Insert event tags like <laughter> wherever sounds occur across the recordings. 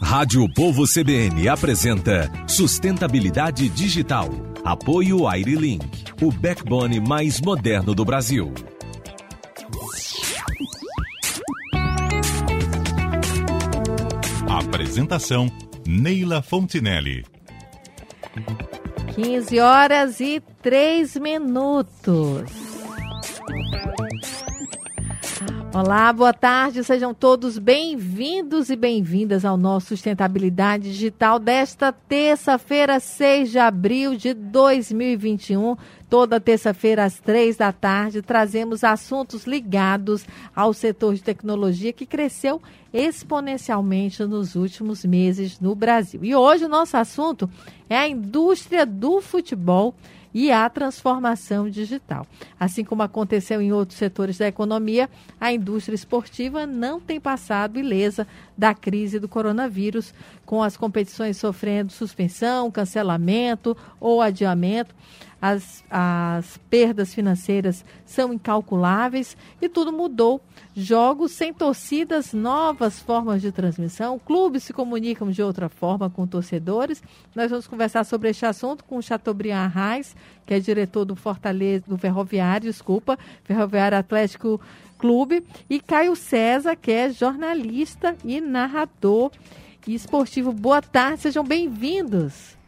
Rádio Povo CBN apresenta Sustentabilidade Digital. Apoio Airlink, o backbone mais moderno do Brasil. Apresentação Neila Fontinelli. 15 horas e 3 minutos. Olá, boa tarde, sejam todos bem-vindos e bem-vindas ao nosso Sustentabilidade Digital desta terça-feira, 6 de abril de 2021. Toda terça-feira, às três da tarde, trazemos assuntos ligados ao setor de tecnologia que cresceu exponencialmente nos últimos meses no Brasil. E hoje o nosso assunto é a indústria do futebol e a transformação digital. Assim como aconteceu em outros setores da economia, a indústria esportiva não tem passado ilesa da crise do coronavírus, com as competições sofrendo suspensão, cancelamento ou adiamento as, as perdas financeiras são incalculáveis e tudo mudou. Jogos sem torcidas, novas formas de transmissão, clubes se comunicam de outra forma com torcedores. Nós vamos conversar sobre este assunto com o Chateaubriand Reis, que é diretor do Fortaleza, do Ferroviário, desculpa, Ferroviário Atlético Clube, e Caio César, que é jornalista e narrador e esportivo. Boa tarde, sejam bem-vindos.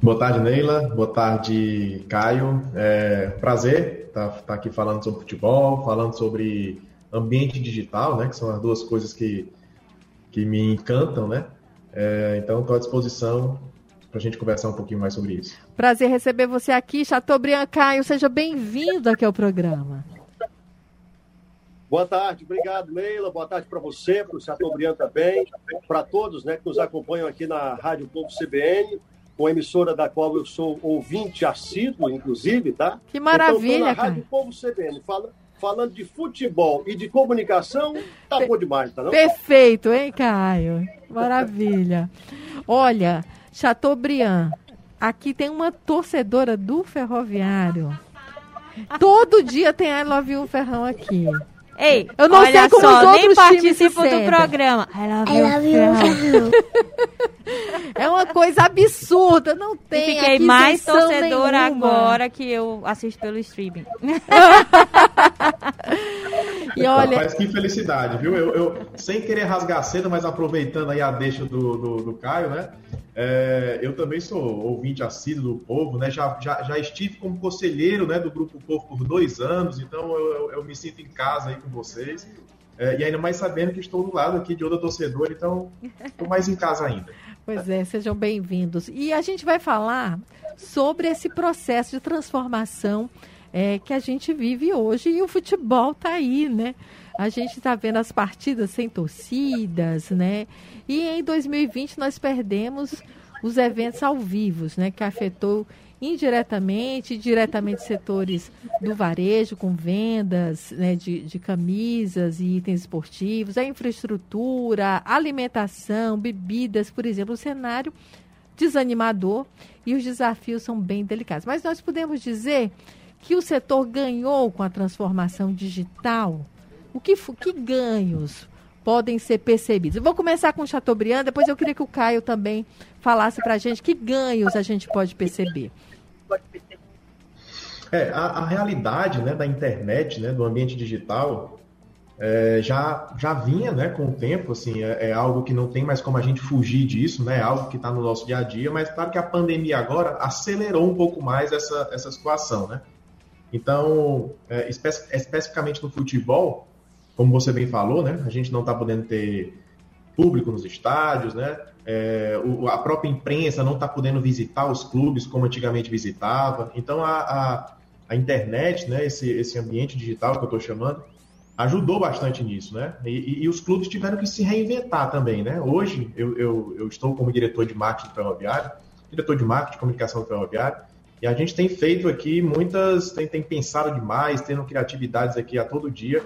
Boa tarde, Neila. Boa tarde, Caio. É prazer estar tá, tá aqui falando sobre futebol, falando sobre ambiente digital, né? Que são as duas coisas que, que me encantam, né? É, então, estou à disposição para a gente conversar um pouquinho mais sobre isso. Prazer receber você aqui, Chateaubriand Caio. Seja bem-vindo aqui ao programa. Boa tarde, obrigado, Neila. Boa tarde para você, para o Chateaubriand também, para todos né, que nos acompanham aqui na Rádio Povo CBN uma emissora da qual eu sou ouvinte assíduo, inclusive, tá? Que maravilha, então, na Rádio Povo CBN, fala, falando de futebol e de comunicação, tá bom demais, tá não? Perfeito, hein, Caio? Maravilha. Olha, Chateaubriand, aqui tem uma torcedora do Ferroviário. Todo dia tem I Love You Ferrão aqui. Ei, eu não sei como só, os outros nem participo do programa. I love, I love you. <laughs> é uma coisa absurda, não tem. E fiquei mais torcedora agora que eu assisto pelo streaming. <laughs> e olha, Rapaz, que felicidade, viu? Eu, eu, sem querer rasgar cedo, mas aproveitando aí a deixa do, do, do Caio, né? É, eu também sou ouvinte assíduo do Povo, né? Já, já, já estive como conselheiro né, do Grupo Povo por dois anos, então eu, eu, eu me sinto em casa aí com vocês. É, e ainda mais sabendo que estou do lado aqui de outra torcedor, então estou mais em casa ainda. <laughs> Pois é, sejam bem-vindos. E a gente vai falar sobre esse processo de transformação é, que a gente vive hoje e o futebol está aí, né? A gente está vendo as partidas sem torcidas, né? E em 2020 nós perdemos os eventos ao vivo, né? Que afetou indiretamente diretamente setores do varejo, com vendas né, de, de camisas e itens esportivos, a infraestrutura, alimentação, bebidas, por exemplo, o cenário desanimador e os desafios são bem delicados. Mas nós podemos dizer que o setor ganhou com a transformação digital? O que, que ganhos podem ser percebidos? Eu vou começar com o Chateaubriand, depois eu queria que o Caio também falasse para a gente que ganhos a gente pode perceber. É, a, a realidade né, da internet, né, do ambiente digital, é, já, já vinha né, com o tempo, assim, é, é, algo que não tem mais como a gente fugir disso, né, é algo que está no nosso dia a dia, mas claro que a pandemia agora acelerou um pouco mais essa, essa situação, né? Então, é, espe especificamente no futebol, como você bem falou, né? A gente não está podendo ter público nos estádios, né? É, o, a própria imprensa não está podendo visitar os clubes como antigamente visitava. Então, a, a, a internet, né? Esse, esse ambiente digital que eu estou chamando, ajudou bastante nisso, né? E, e, e, os clubes tiveram que se reinventar também, né? Hoje, eu, eu, eu estou como diretor de marketing do Ferroviário, diretor de marketing e comunicação do Ferroviário, e a gente tem feito aqui muitas, tem, tem pensado demais, tendo criatividades aqui a todo dia,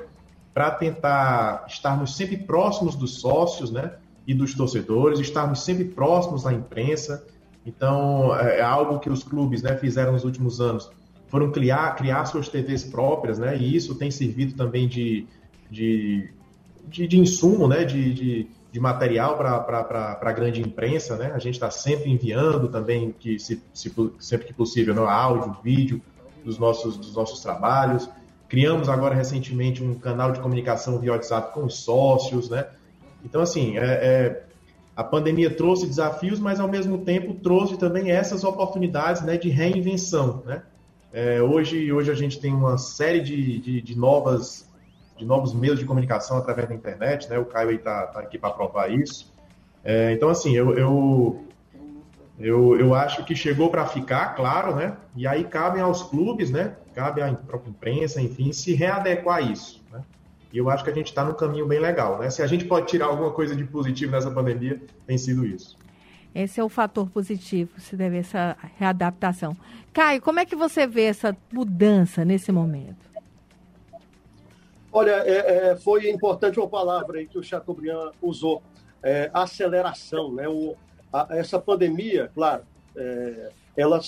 para tentar estarmos sempre próximos dos sócios, né? E dos torcedores, estarmos sempre próximos da imprensa. Então, é, é algo que os clubes né, fizeram nos últimos anos. Foram criar, criar suas TVs próprias, né? E isso tem servido também de, de de, de insumo, né, de, de, de material para a grande imprensa, né? A gente está sempre enviando também, que se, se, sempre que possível, né, áudio, vídeo dos nossos, dos nossos trabalhos. Criamos agora recentemente um canal de comunicação via WhatsApp com os sócios, né? Então, assim, é, é, a pandemia trouxe desafios, mas ao mesmo tempo trouxe também essas oportunidades né, de reinvenção, né? É, hoje, hoje a gente tem uma série de, de, de, novas, de novos meios de comunicação através da internet, né? O Caio está tá aqui para provar isso. É, então, assim, eu, eu, eu, eu acho que chegou para ficar, claro, né? E aí cabem aos clubes, né? Cabe à própria imprensa, enfim, se readequar a isso, né? E eu acho que a gente está num caminho bem legal, né? Se a gente pode tirar alguma coisa de positivo nessa pandemia, tem sido isso. Esse é o fator positivo, se deve essa readaptação. Caio, como é que você vê essa mudança nesse momento? Olha, é, é, foi importante uma palavra aí que o Chateaubriand usou, é, aceleração. Né? O, a, essa pandemia, claro, é, ela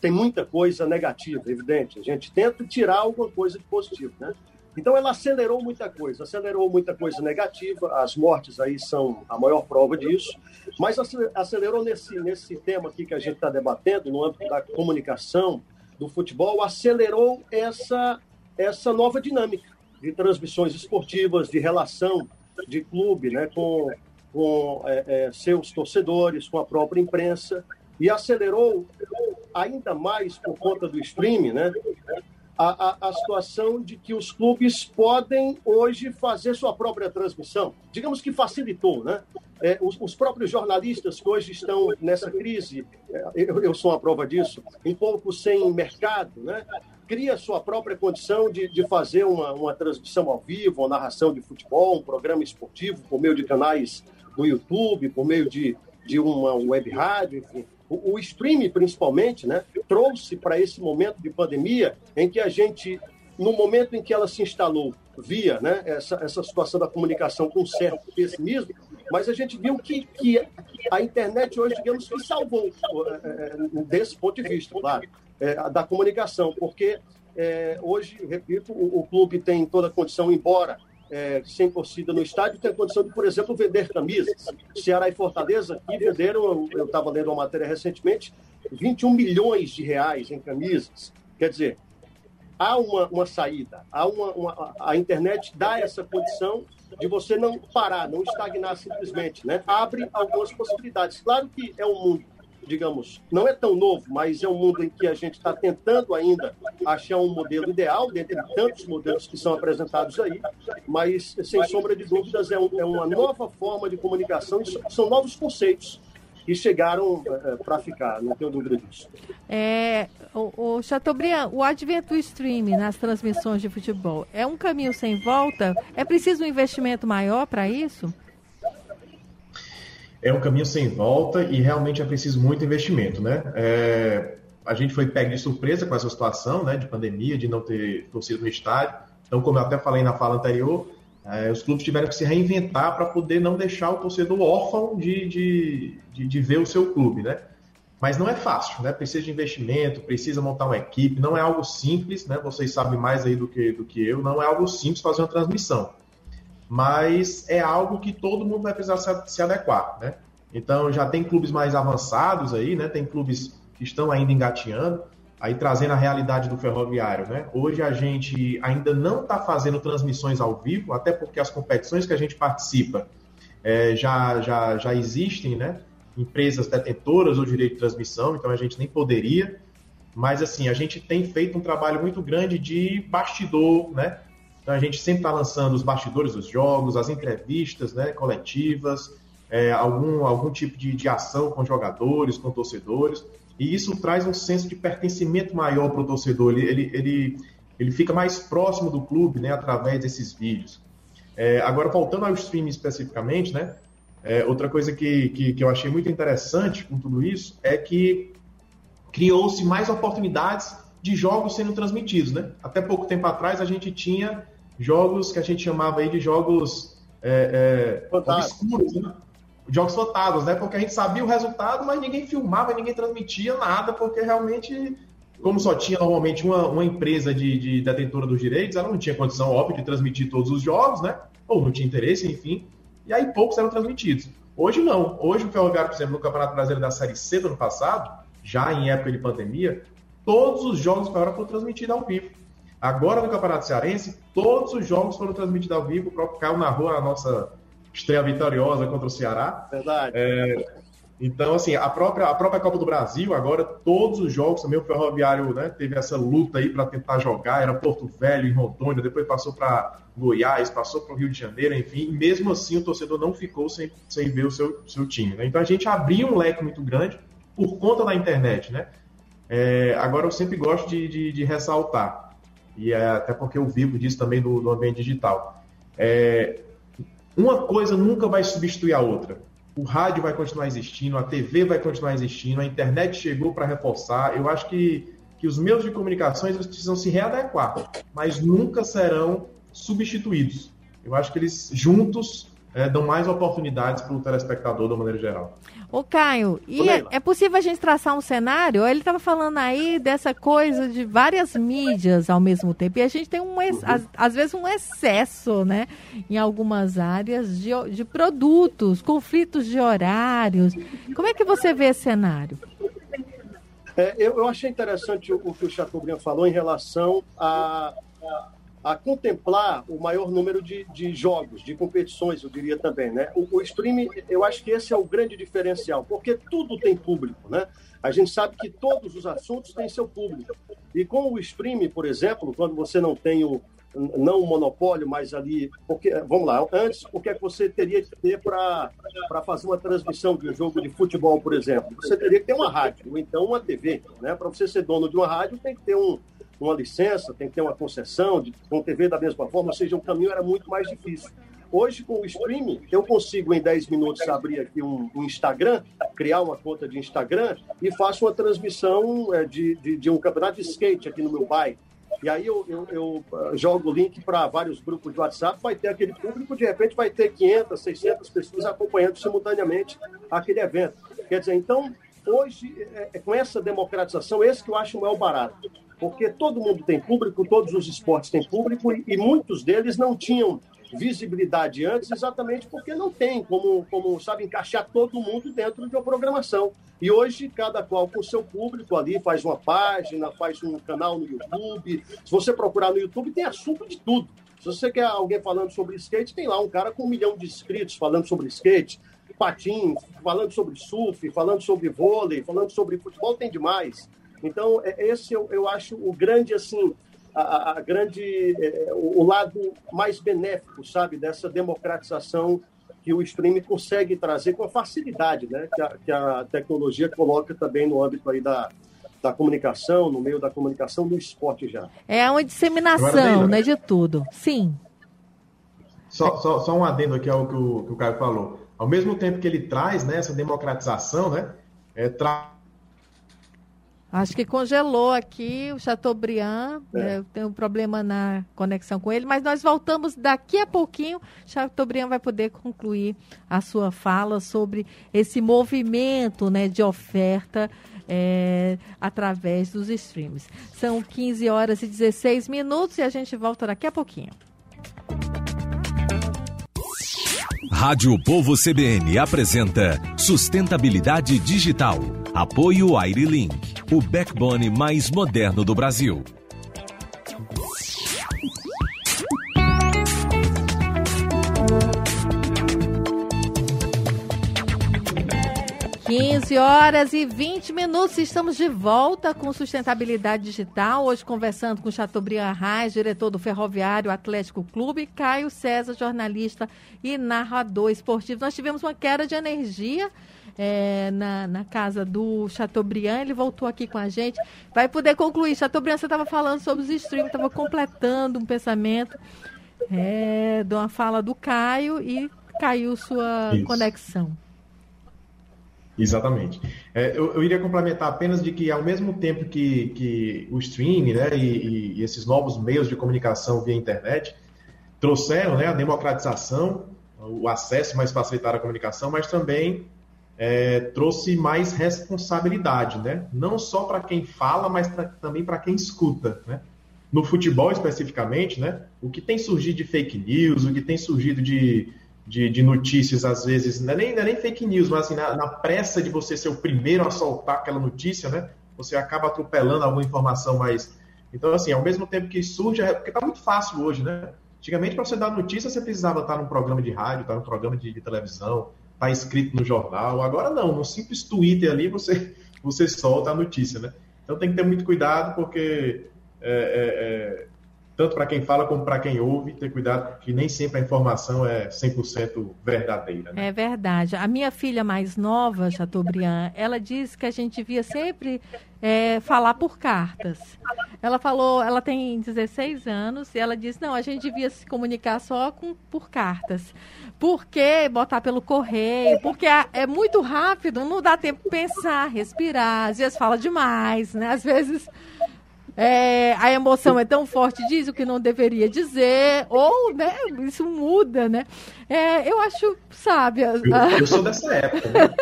tem muita coisa negativa, evidente. A gente tenta tirar alguma coisa de positivo, né? Então ela acelerou muita coisa, acelerou muita coisa negativa, as mortes aí são a maior prova disso, mas acelerou nesse, nesse tema aqui que a gente está debatendo, no âmbito da comunicação, do futebol, acelerou essa, essa nova dinâmica de transmissões esportivas, de relação de clube né, com, com é, é, seus torcedores, com a própria imprensa, e acelerou ainda mais por conta do streaming, né? a, a, a, situação de que os clubes podem hoje fazer sua própria transmissão. Digamos que facilitou, né? É, os, os, próprios jornalistas que hoje estão nessa crise, é, eu, eu, sou uma prova disso, um pouco sem mercado, né? Cria sua própria condição de, de fazer uma, uma transmissão ao vivo, uma narração de futebol, um programa esportivo por meio de canais do YouTube, por meio de, de uma web rádio, enfim o, o streaming principalmente, né, trouxe para esse momento de pandemia em que a gente, no momento em que ela se instalou, via né, essa, essa situação da comunicação com certo pessimismo, mas a gente viu que, que a internet hoje, digamos que salvou é, é desse ponto de vista, claro, é, da comunicação, porque é, hoje, repito, o, o, clube tem toda a condição, embora é, sem torcida no estádio, tem condição de, por exemplo, vender camisas. Ceará e Fortaleza venderam, eu estava lendo uma matéria recentemente, 21 milhões de reais em camisas. Quer dizer, há uma, uma saída, há uma, uma, a internet dá essa condição de você não parar, não estagnar simplesmente, né? Abre algumas possibilidades. Claro que é um mundo digamos, não é tão novo, mas é um mundo em que a gente está tentando ainda achar um modelo ideal, dentre tantos modelos que são apresentados aí, mas, sem sombra de dúvidas, é, um, é uma nova forma de comunicação, são novos conceitos que chegaram é, para ficar, não tenho dúvida disso. É, o, o Chateaubriand, o advento do streaming nas transmissões de futebol é um caminho sem volta? É preciso um investimento maior para isso? É um caminho sem volta e realmente é preciso muito investimento, né? É, a gente foi pego de surpresa com essa situação, né, de pandemia, de não ter torcido no estádio. Então, como eu até falei na fala anterior, é, os clubes tiveram que se reinventar para poder não deixar o torcedor órfão de, de, de, de, ver o seu clube, né? Mas não é fácil, né? Precisa de investimento, precisa montar uma equipe, não é algo simples, né? Vocês sabem mais aí do que, do que eu, não é algo simples fazer uma transmissão mas é algo que todo mundo vai precisar se, adequar, né? Então já tem clubes mais avançados aí, né? Tem clubes que estão ainda engateando, aí trazendo a realidade do ferroviário, né? Hoje a gente ainda não está fazendo transmissões ao vivo, até porque as competições que a gente participa é, já, já, já existem, né? Empresas detentoras do direito de transmissão, então a gente nem poderia. Mas assim, a gente tem feito um trabalho muito grande de bastidor, né? Então a gente sempre está lançando os bastidores dos jogos, as entrevistas né, coletivas, é, algum, algum tipo de, de ação com jogadores, com torcedores, e isso traz um senso de pertencimento maior para o torcedor. Ele, ele, ele, ele fica mais próximo do clube né, através desses vídeos. É, agora, voltando ao streaming especificamente, né, é, outra coisa que, que, que eu achei muito interessante com tudo isso é que criou-se mais oportunidades de jogos sendo transmitidos. Né? Até pouco tempo atrás a gente tinha jogos que a gente chamava aí de jogos é, é, obscuros, né? jogos fantasmas, né? Porque a gente sabia o resultado, mas ninguém filmava, ninguém transmitia nada, porque realmente, como só tinha normalmente uma, uma empresa de, de detentora dos direitos, ela não tinha condição, óbvio, de transmitir todos os jogos, né? ou não tinha interesse, enfim, e aí poucos eram transmitidos. Hoje não. Hoje o Ferroviário, por exemplo, no Campeonato Brasileiro da Série C do ano passado, já em época de pandemia, todos os jogos do Ferroviário foram transmitidos ao vivo. Agora no Campeonato Cearense, todos os jogos foram transmitidos ao vivo. O próprio Caio narrou a nossa estreia vitoriosa contra o Ceará. Verdade. É, então, assim, a própria, a própria Copa do Brasil, agora, todos os jogos, também o Ferroviário né, teve essa luta aí para tentar jogar, era Porto Velho, em Rondônia, depois passou para Goiás, passou para o Rio de Janeiro, enfim, e mesmo assim o torcedor não ficou sem, sem ver o seu, seu time. Né? Então a gente abriu um leque muito grande por conta da internet, né? É, agora eu sempre gosto de, de, de ressaltar, e é, até porque eu vivo disso também do, do ambiente digital. É, uma coisa nunca vai substituir a outra o rádio vai continuar existindo, a TV vai continuar existindo, a internet chegou para reforçar. Eu acho que, que os meios de comunicação eles precisam se readequar, mas nunca serão substituídos. Eu acho que eles juntos é, dão mais oportunidades para o telespectador, da maneira geral. Ô, Caio, e é, é, possível a gente traçar um cenário? Ele estava falando aí dessa coisa de várias mídias ao mesmo tempo. E a gente tem, um, uhum. às, às, vezes, um excesso, né? Em algumas áreas de, de produtos, conflitos de horários. Como é que você vê esse cenário? É, eu, eu, achei interessante o, o que o Chateaubriand falou em relação a, a a contemplar o maior número de, de jogos, de competições, eu diria também. Né? O, o streaming, eu acho que esse é o grande diferencial, porque tudo tem público. Né? A gente sabe que todos os assuntos têm seu público. E com o streaming, por exemplo, quando você não tem o, não o monopólio, mas ali, porque, vamos lá, antes, o que é que você teria que ter para fazer uma transmissão de um jogo de futebol, por exemplo? Você teria que ter uma rádio, ou então uma TV. Né? Para você ser dono de uma rádio, tem que ter um, uma licença, tem que ter uma concessão, de, com TV da mesma forma, ou seja, o caminho era muito mais difícil. Hoje, com o streaming, eu consigo em 10 minutos abrir aqui um, um Instagram, criar uma conta de Instagram e faço uma transmissão é, de, de, de, um campeonato de skate aqui no meu bairro. E aí eu, eu, eu uh, jogo o link para vários grupos de WhatsApp, vai ter aquele público, de repente vai ter 500, 600 pessoas acompanhando simultaneamente aquele evento. Quer dizer, então, hoje, é, é, com essa democratização, esse que eu acho o maior barato porque todo mundo tem público, todos os esportes têm público e, muitos deles não tinham visibilidade antes, exatamente porque não tem como, como sabe, encaixar todo mundo dentro de uma programação. E hoje, cada qual com seu público ali, faz uma página, faz um canal no YouTube. Se você procurar no YouTube, tem assunto de tudo. Se você quer alguém falando sobre skate, tem lá um cara com um milhão de inscritos falando sobre skate, patins, falando sobre surf, falando sobre vôlei, falando sobre futebol, tem demais. Então, é, esse eu, eu acho o grande, assim, a, a grande, é, o lado mais benéfico, sabe, dessa democratização que o streaming consegue trazer com a facilidade, né, que a, que a tecnologia coloca também no âmbito aí da, da comunicação, no meio da comunicação, do esporte já. É uma disseminação, né, de tudo. Sim. Só, só, só um adendo aqui ao que o, que o Caio falou. Ao mesmo tempo que ele traz né, essa democratização, né, é, traz Acho que congelou aqui o Chateaubriand. É. Tem um problema na conexão com ele, mas nós voltamos daqui a pouquinho. Chateaubriand vai poder concluir a sua fala sobre esse movimento né, de oferta é, através dos streams. São 15 horas e 16 minutos e a gente volta daqui a pouquinho. Rádio Povo CBN apresenta Sustentabilidade Digital. Apoio Airlink, o backbone mais moderno do Brasil. 15 horas e 20 minutos. Estamos de volta com Sustentabilidade Digital. Hoje conversando com Chateaubriand Arraes, diretor do Ferroviário Atlético Clube, Caio César, jornalista e narrador esportivo. Nós tivemos uma queda de energia é, na, na casa do Chateaubriand. Ele voltou aqui com a gente. Vai poder concluir. Chateaubriand, você estava falando sobre os streams, estava completando um pensamento é, de uma fala do Caio e caiu sua Isso. conexão. Exatamente. É, eu, eu, iria complementar apenas de que, ao mesmo tempo que, que o streaming né, e, e, esses novos meios de comunicação via internet trouxeram né, a democratização, o acesso mais facilitado à comunicação, mas também é, trouxe mais responsabilidade, né? não só para quem fala, mas pra, também para quem escuta. Né? no futebol especificamente, né? O que tem surgido de fake news, o que tem surgido de, de, de notícias, às vezes, não é, nem, não é nem fake news, mas assim, na, na, pressa de você ser o primeiro a soltar aquela notícia, né? Você acaba atropelando alguma informação mais. Então, assim, ao mesmo tempo que surge, é, porque tá muito fácil hoje, né? Antigamente, para você dar notícia, você precisava estar num programa de rádio, estar num programa de, de televisão, estar tá escrito no jornal. Agora não, no simples Twitter ali você, você solta a notícia, né? Então tem que ter muito cuidado, porque é, é, é, tanto para quem fala como para quem ouve, ter cuidado que nem sempre a informação é 100% verdadeira. Né? É verdade. A minha filha mais nova, Chateaubriand, ela disse que a gente via sempre é, falar por cartas. Ela falou, ela tem 16 anos, e ela disse, não, a gente devia se comunicar só com, por cartas. Por que botar pelo correio? Porque é, muito rápido, não dá tempo pensar, respirar, às vezes fala demais, né? Às vezes é, a emoção é tão forte, diz o que não deveria dizer, ou, né, isso muda, né? É, eu acho, sabe... Eu, eu sou <laughs> dessa época, né?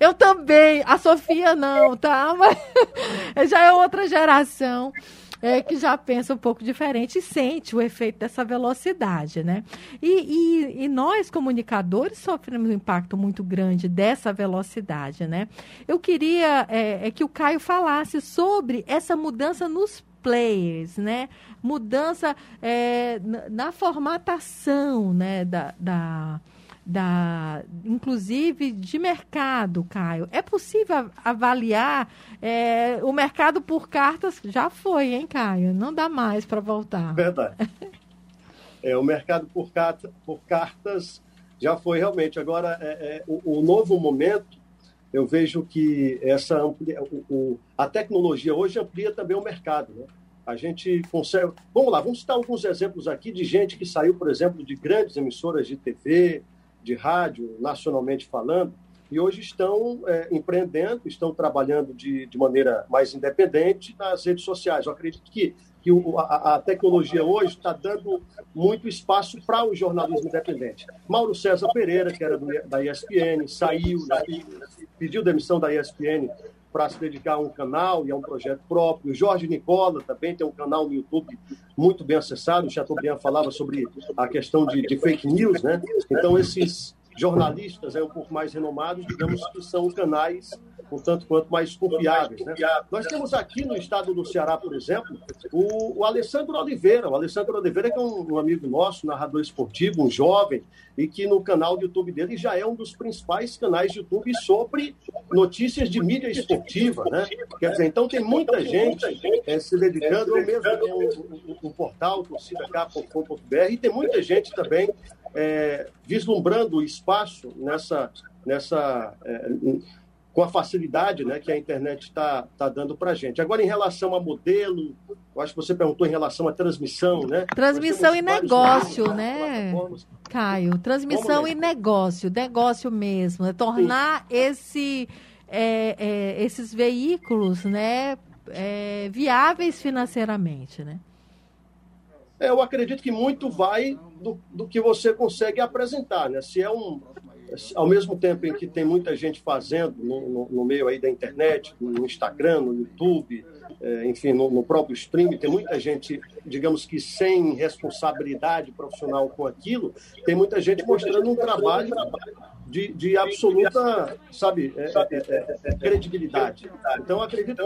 eu também, a Sofia não, tá? Mas <laughs> já é outra geração. É, que já pensa um pouco diferente e sente o efeito dessa velocidade, né? E, e, e, nós, comunicadores, sofremos um impacto muito grande dessa velocidade, né? Eu queria é, é que o Caio falasse sobre essa mudança nos players, né? Mudança é, na formatação, né? da, da da, inclusive de mercado, Caio. É possível avaliar é, o mercado por cartas? Já foi, hein, Caio? Não dá mais para voltar. Verdade. <laughs> É, o mercado por, carta, por cartas já foi realmente. Agora, é, é, o, o, novo momento, eu vejo que essa amplia, o, o, a tecnologia hoje amplia também o mercado. Né? A gente consegue. Vamos lá, vamos citar alguns exemplos aqui de gente que saiu, por exemplo, de grandes emissoras de TV, de rádio, nacionalmente falando, e hoje estão é, empreendendo, estão trabalhando de, de maneira mais independente nas redes sociais. Eu acredito que, que o, a, a, tecnologia hoje está dando muito espaço para o jornalismo independente. Mauro César Pereira, que era do, da ESPN, saiu, né, pediu demissão da ESPN para se dedicar a um canal e a um projeto próprio. Jorge Nicola também tem um canal no YouTube muito bem acessado. O Chateaubriand falava sobre a questão de, de fake news, né? Então, esses jornalistas é um pouco mais renomados, digamos que são canais um tanto quanto mais confiáveis. Né? Nós temos aqui no estado do Ceará, por exemplo, o, o Alessandro Oliveira. O Alessandro Oliveira que é um, um, amigo nosso, narrador esportivo, um jovem, e que no canal do YouTube dele já é um dos principais canais de YouTube sobre notícias de mídia esportiva. Né? Quer dizer, então tem muita gente é, se dedicando, eu mesmo tenho um, um, um portal, torcidak.com.br, e tem muita gente também é, vislumbrando espaço nessa, nessa é, com a facilidade né, que a internet está tá dando para a gente. Agora, em relação a modelo, eu acho que você perguntou em relação à transmissão, né? Transmissão e negócio, né, Caio? Transmissão e negócio, negócio mesmo. É tornar esse, é, é, esses veículos né, é, viáveis financeiramente, né? É, eu acredito que muito vai do, do que você consegue apresentar, né? Se é um, ao mesmo tempo em que tem muita gente fazendo no, no, no meio aí da internet, no Instagram, no YouTube, é, enfim, no, no, próprio stream, tem muita gente, digamos que sem responsabilidade profissional com aquilo, tem muita gente mostrando um trabalho de, de absoluta, sabe, é, é, é credibilidade. Então, acredito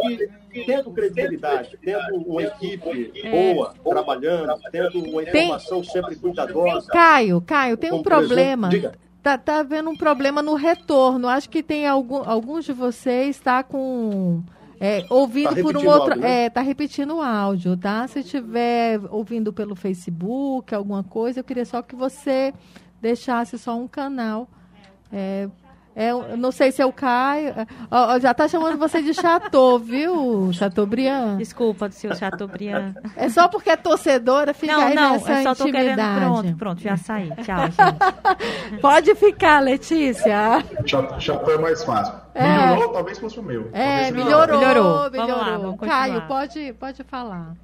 que, tendo credibilidade, tendo uma equipe boa, trabalhando, tendo uma informação tem... sempre cuidadosa. Caio, Caio, tem um problema. Exemplo, tá, tá havendo um problema no retorno. Acho que tem algum, alguns de vocês tá com é, ouvindo tá por um outro, áudio, né? é, tá repetindo o áudio, tá? Se estiver ouvindo pelo Facebook, alguma coisa, eu queria só que você deixasse só um canal é, é, eu não sei se é o Caio. Ó, já tá chamando você de Chateau, viu, Chateaubriand? Desculpa, do seu Chateaubriand. É só porque é torcedora, fica não, aí não, nessa eu só tô intimidade. Querendo, pronto, pronto, já saí. Tchau, gente. <laughs> Pode ficar, Letícia. Chateau é mais fácil. É. Melhorou, talvez fosse o meu. É, melhorou, melhorou. melhorou. Vamos lá, vamos Caio, pode, pode falar.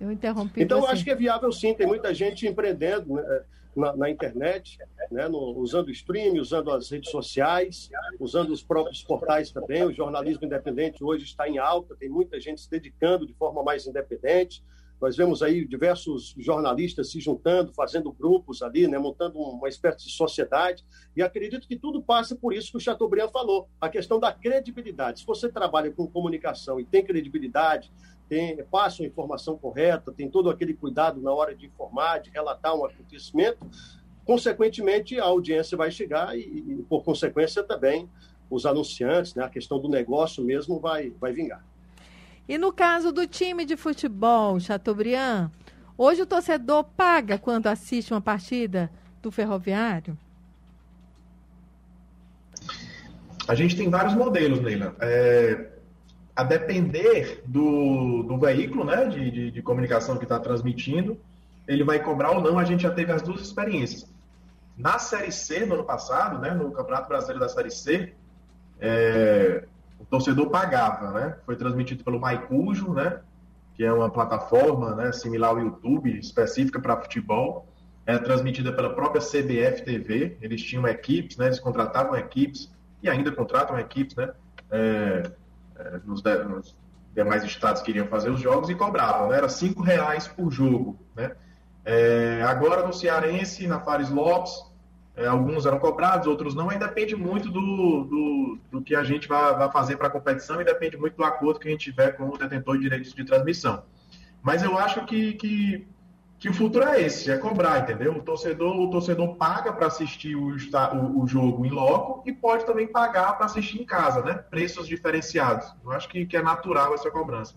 Eu interrompi Então, você. acho que é viável sim, tem muita gente empreendendo, né? Na, na internet, né, no, usando o streaming, usando as redes sociais, usando os próprios portais também. O jornalismo independente hoje está em alta, tem muita gente se dedicando de forma mais independente. Nós vemos aí diversos jornalistas se juntando, fazendo grupos ali, né, montando uma espécie de sociedade. E acredito que tudo passa por isso que o Chateaubriand falou, a questão da credibilidade. Se você trabalha com comunicação e tem credibilidade, tem, passa a informação correta, tem todo aquele cuidado na hora de informar, de relatar um acontecimento, consequentemente a audiência vai chegar e, e por consequência também os anunciantes, né, a questão do negócio mesmo vai, vai vingar. E no caso do time de futebol, Chateaubriand, hoje o torcedor paga quando assiste uma partida do Ferroviário? A gente tem vários modelos, Neila. É, a depender do, do veículo né, de, de, de comunicação que está transmitindo, ele vai cobrar ou não. A gente já teve as duas experiências. Na Série C, no ano passado, né, no Campeonato Brasileiro da Série C, é, o torcedor pagava, né? Foi transmitido pelo Maicujo, né? Que é uma plataforma né, similar ao YouTube, específica para futebol. É transmitida pela própria CBF TV. Eles tinham equipes, né? Eles contratavam equipes e ainda contratam equipes, né? É, nos, de, nos, demais estados que iriam fazer os jogos e cobravam, né? Era cinco reais por jogo, né? É, agora no Cearense, na Fares Lopes, é, alguns eram cobrados, outros não, aí depende muito do, do, do que a gente vai, vai fazer para a competição e depende muito do acordo que a gente tiver com o detentor de direitos de transmissão. Mas eu acho que, que, que o futuro é esse, é cobrar, entendeu? O torcedor, o torcedor paga para assistir o, o, o, jogo em loco e pode também pagar para assistir em casa, né? Preços diferenciados. Eu acho que, que é natural essa cobrança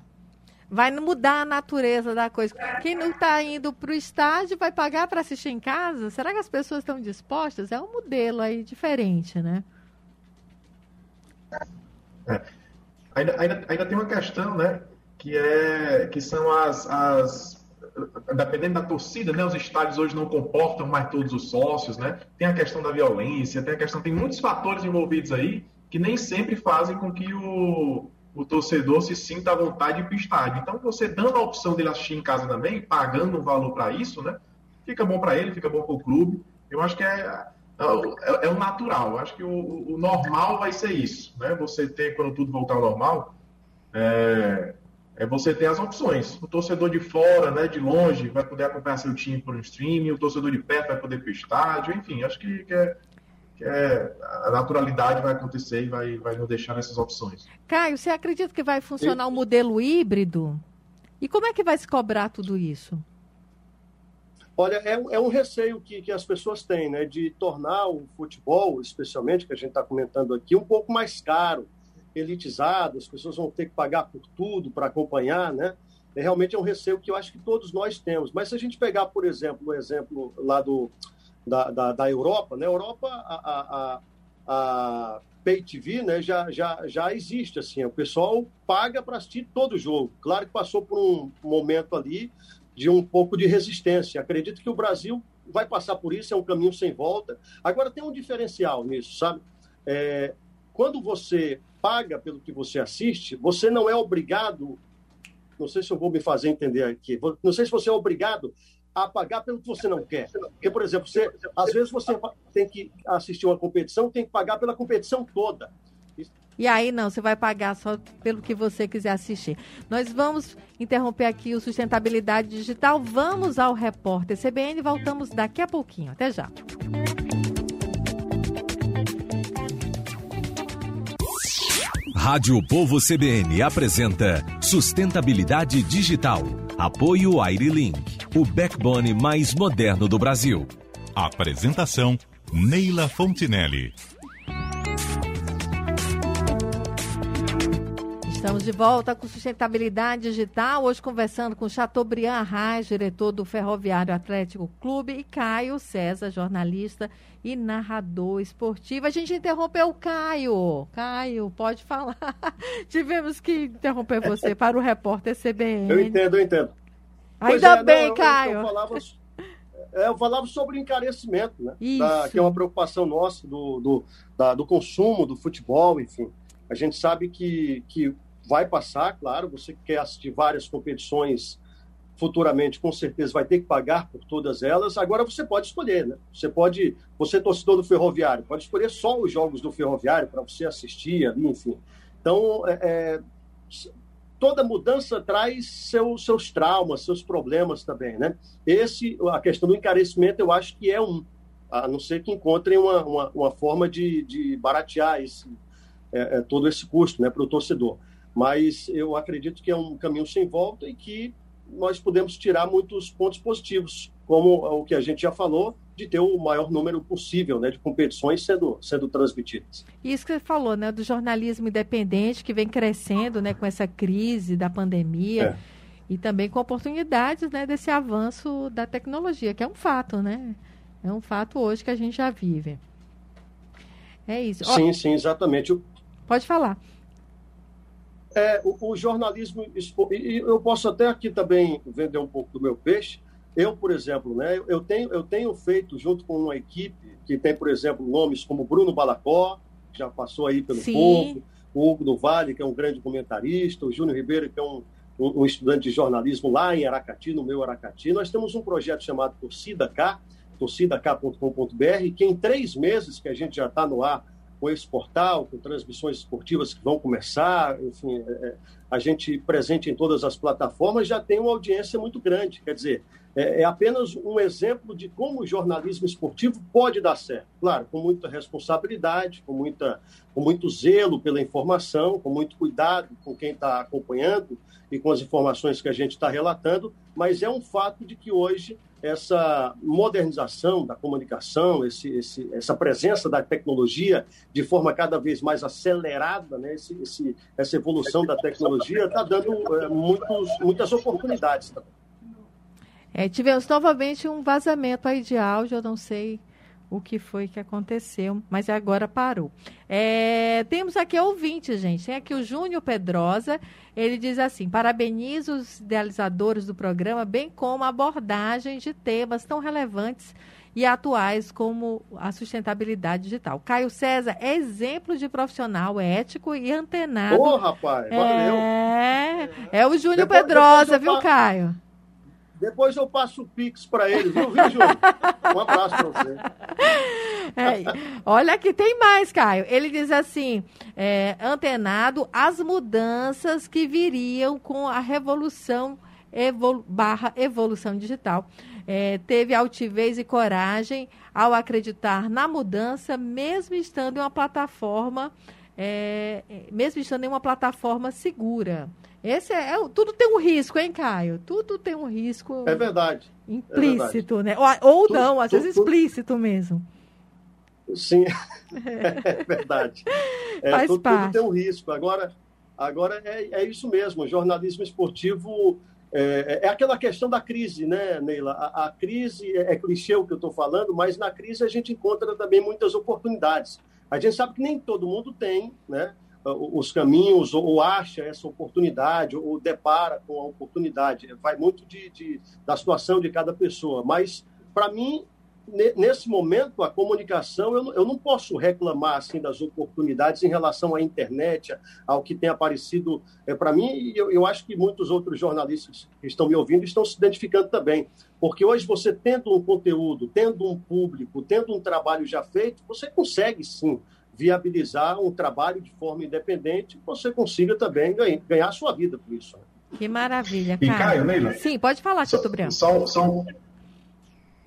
vai mudar a natureza da coisa. Quem não está indo para o estádio vai pagar para assistir em casa? Será que as pessoas estão dispostas? É um modelo aí diferente, né? É. Ainda, ainda, ainda tem uma questão, né? Que, é, que são as, as. Dependendo da torcida, né? Os estádios hoje não comportam mais todos os sócios, né? Tem a questão da violência, tem a questão. Tem muitos fatores envolvidos aí que nem sempre fazem com que o, o torcedor se sinta à vontade para o estádio. Então, você dando a opção dele assistir em casa também, pagando um valor para isso, né? Fica bom para ele, fica bom para o clube. Eu acho que é, é, é, o natural. Eu acho que o, o, normal vai ser isso, né? Você ter, quando tudo voltar ao normal, é, é, você ter as opções. O torcedor de fora, né, de longe, vai poder acompanhar seu time por um streaming, o torcedor de perto vai poder ir para o estádio, enfim, acho que, que é, que é, a naturalidade vai acontecer e vai, vai nos deixar nessas opções. Caio, você acredita que vai funcionar o um modelo híbrido? E como é que vai se cobrar tudo isso? Olha, é, é um receio que, que as pessoas têm, né? De tornar o futebol, especialmente, que a gente está comentando aqui, um pouco mais caro, elitizado, as pessoas vão ter que pagar por tudo para acompanhar, né? É, realmente é um receio que eu acho que todos nós temos. Mas se a gente pegar, por exemplo, o exemplo lá do, da, da, da Europa, na né? Europa a, a, a Pay TV né, já, já, já existe, assim, o pessoal paga para assistir todo o jogo. Claro que passou por um momento ali de um pouco de resistência. Acredito que o Brasil vai passar por isso, é um caminho sem volta. Agora tem um diferencial nisso, sabe? É, quando você paga pelo que você assiste, você não é obrigado. Não sei se eu vou me fazer entender aqui. Não sei se você é obrigado a pagar pelo que você não quer. Porque, por exemplo, você, às vezes você tem que assistir uma competição, tem que pagar pela competição toda. E aí não, você vai pagar só pelo que você quiser assistir. Nós vamos interromper aqui o Sustentabilidade Digital. Vamos ao repórter CBN voltamos daqui a pouquinho. Até já. Rádio Povo CBN apresenta Sustentabilidade Digital. Apoio Airlink o backbone mais moderno do Brasil. Apresentação: Neila Fontinelli. Estamos de volta com sustentabilidade digital. Hoje conversando com Chateaubriand Arraes, diretor do Ferroviário Atlético Clube, e Caio César, jornalista e narrador esportivo. A gente interrompeu o Caio. Caio, pode falar. <laughs> Tivemos que interromper você para o repórter CBN. Eu entendo, eu entendo. Ainda é, bem, não, Caio. Eu, falava, é, eu falava sobre encarecimento, né? Da, que é uma preocupação nossa do, do, da, do consumo do futebol, enfim. A gente sabe que, que vai passar, claro, você quer assistir várias competições futuramente, com certeza vai ter que pagar por todas elas. Agora você pode escolher, né? Você pode, você torcedor do Ferroviário, pode escolher só os jogos do Ferroviário para você assistir ali, enfim. Então, é, é toda mudança traz seu, seus traumas, seus problemas também, né? Esse, a questão do encarecimento, eu acho que é um, a não ser que encontrem uma, uma, uma forma de, de baratear esse, é, é, todo esse custo né, para o torcedor. Mas eu acredito que é um caminho sem volta e que nós podemos tirar muitos pontos positivos, como o que a gente já falou, de ter o maior número possível né, de competições sendo, sendo transmitidas. Isso que você falou, né, do jornalismo independente que vem crescendo né, com essa crise da pandemia é. e também com oportunidades né, desse avanço da tecnologia, que é um fato, né? É um fato hoje que a gente já vive. É isso. Sim, oh, sim, exatamente. Pode falar. É, o, o jornalismo, e eu posso até aqui também vender um pouco do meu peixe, eu, por exemplo, né, eu, tenho, eu tenho feito, junto com uma equipe que tem, por exemplo, nomes como Bruno Balacó, que já passou aí pelo Sim. povo, o Hugo do Vale, que é um grande comentarista, o Júnior Ribeiro, que é um, um, um, estudante de jornalismo lá em Aracati, no meu Aracati. Nós temos um projeto chamado Torcida K, torcidak.com.br, que em três meses que a gente já está no ar com esse portal, com transmissões esportivas que vão começar, enfim, é, é a gente presente em todas as plataformas, já tem uma audiência muito grande. Quer dizer, é, é, apenas um exemplo de como o jornalismo esportivo pode dar certo. Claro, com muita responsabilidade, com, muita, com muito zelo pela informação, com muito cuidado com quem está acompanhando e com as informações que a gente está relatando, mas é um fato de que hoje essa modernização da comunicação, esse, esse, essa presença da tecnologia de forma cada vez mais acelerada, né? esse, esse, essa evolução da tecnologia está dando é, muitos, muitas oportunidades. É, tivemos novamente um vazamento aí de áudio, eu não sei o que foi que aconteceu, mas agora parou. É, temos aqui ouvintes, gente. Tem aqui o Júnior Pedrosa. Ele diz assim: parabenizo os idealizadores do programa, bem como a abordagem de temas tão relevantes e atuais como a sustentabilidade digital. Caio César é exemplo de profissional ético e antenado. Ô, rapaz, valeu. É, é o Júnior Pedrosa, viu, Caio? Depois eu passo o Pix para ele, viu, viu, Júlio? Um abraço para você. É, olha que tem mais, Caio. Ele diz assim: é, antenado as mudanças que viriam com a revolução evolu barra evolução digital. É, teve altivez e coragem ao acreditar na mudança, mesmo estando em uma plataforma, é, mesmo estando em uma plataforma segura. Esse é, é, tudo tem um risco, hein, Caio? Tudo tem um risco. É verdade. Implícito, é verdade. né? Ou, ou tudo, não, às tudo, vezes explícito mesmo. Sim, <laughs> é verdade. É, Faz tudo, parte. tudo tem um risco. Agora, agora é, é isso mesmo. O jornalismo esportivo é, é, aquela questão da crise, né, Neila? A, a crise é, é clichê o que eu estou falando, mas na crise a gente encontra também muitas oportunidades. A gente sabe que nem todo mundo tem, né? Os caminhos ou, acha essa oportunidade ou depara com a oportunidade. Vai muito de, de da situação de cada pessoa. Mas, para mim, nesse momento, a comunicação, eu eu não posso reclamar assim das oportunidades em relação à internet, ao que tem aparecido é, para mim, e eu, eu acho que muitos outros jornalistas que estão me ouvindo estão se identificando também. Porque hoje você tendo um conteúdo, tendo um público, tendo um trabalho já feito, você consegue sim viabilizar um trabalho de forma independente, você consiga também ganhar, ganhar a sua vida por isso. Que maravilha, cara. E Caio, Neila? Sim, pode falar, Tito Breno. Só, só, um,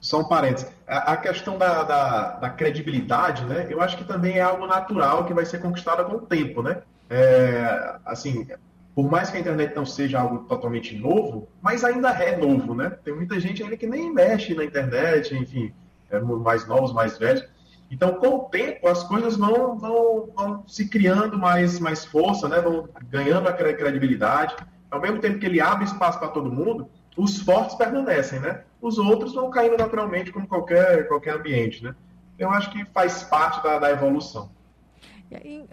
só um parênteses. A, a questão da, da, da, credibilidade, né? Eu acho que também é algo natural que vai ser conquistada com o tempo, né? É, assim, por mais que a internet não seja algo totalmente novo, mas ainda é novo, né? Tem muita gente ainda que nem mexe na internet, enfim, é mais novos, mais velhos. Então, com o tempo, as coisas vão, vão, vão se criando mais, mais força, né? vão ganhando a credibilidade. Ao mesmo tempo que ele abre espaço para todo mundo, os fortes permanecem, né? Os outros vão caindo naturalmente, como qualquer, qualquer ambiente, né? Eu acho que faz parte da, da evolução.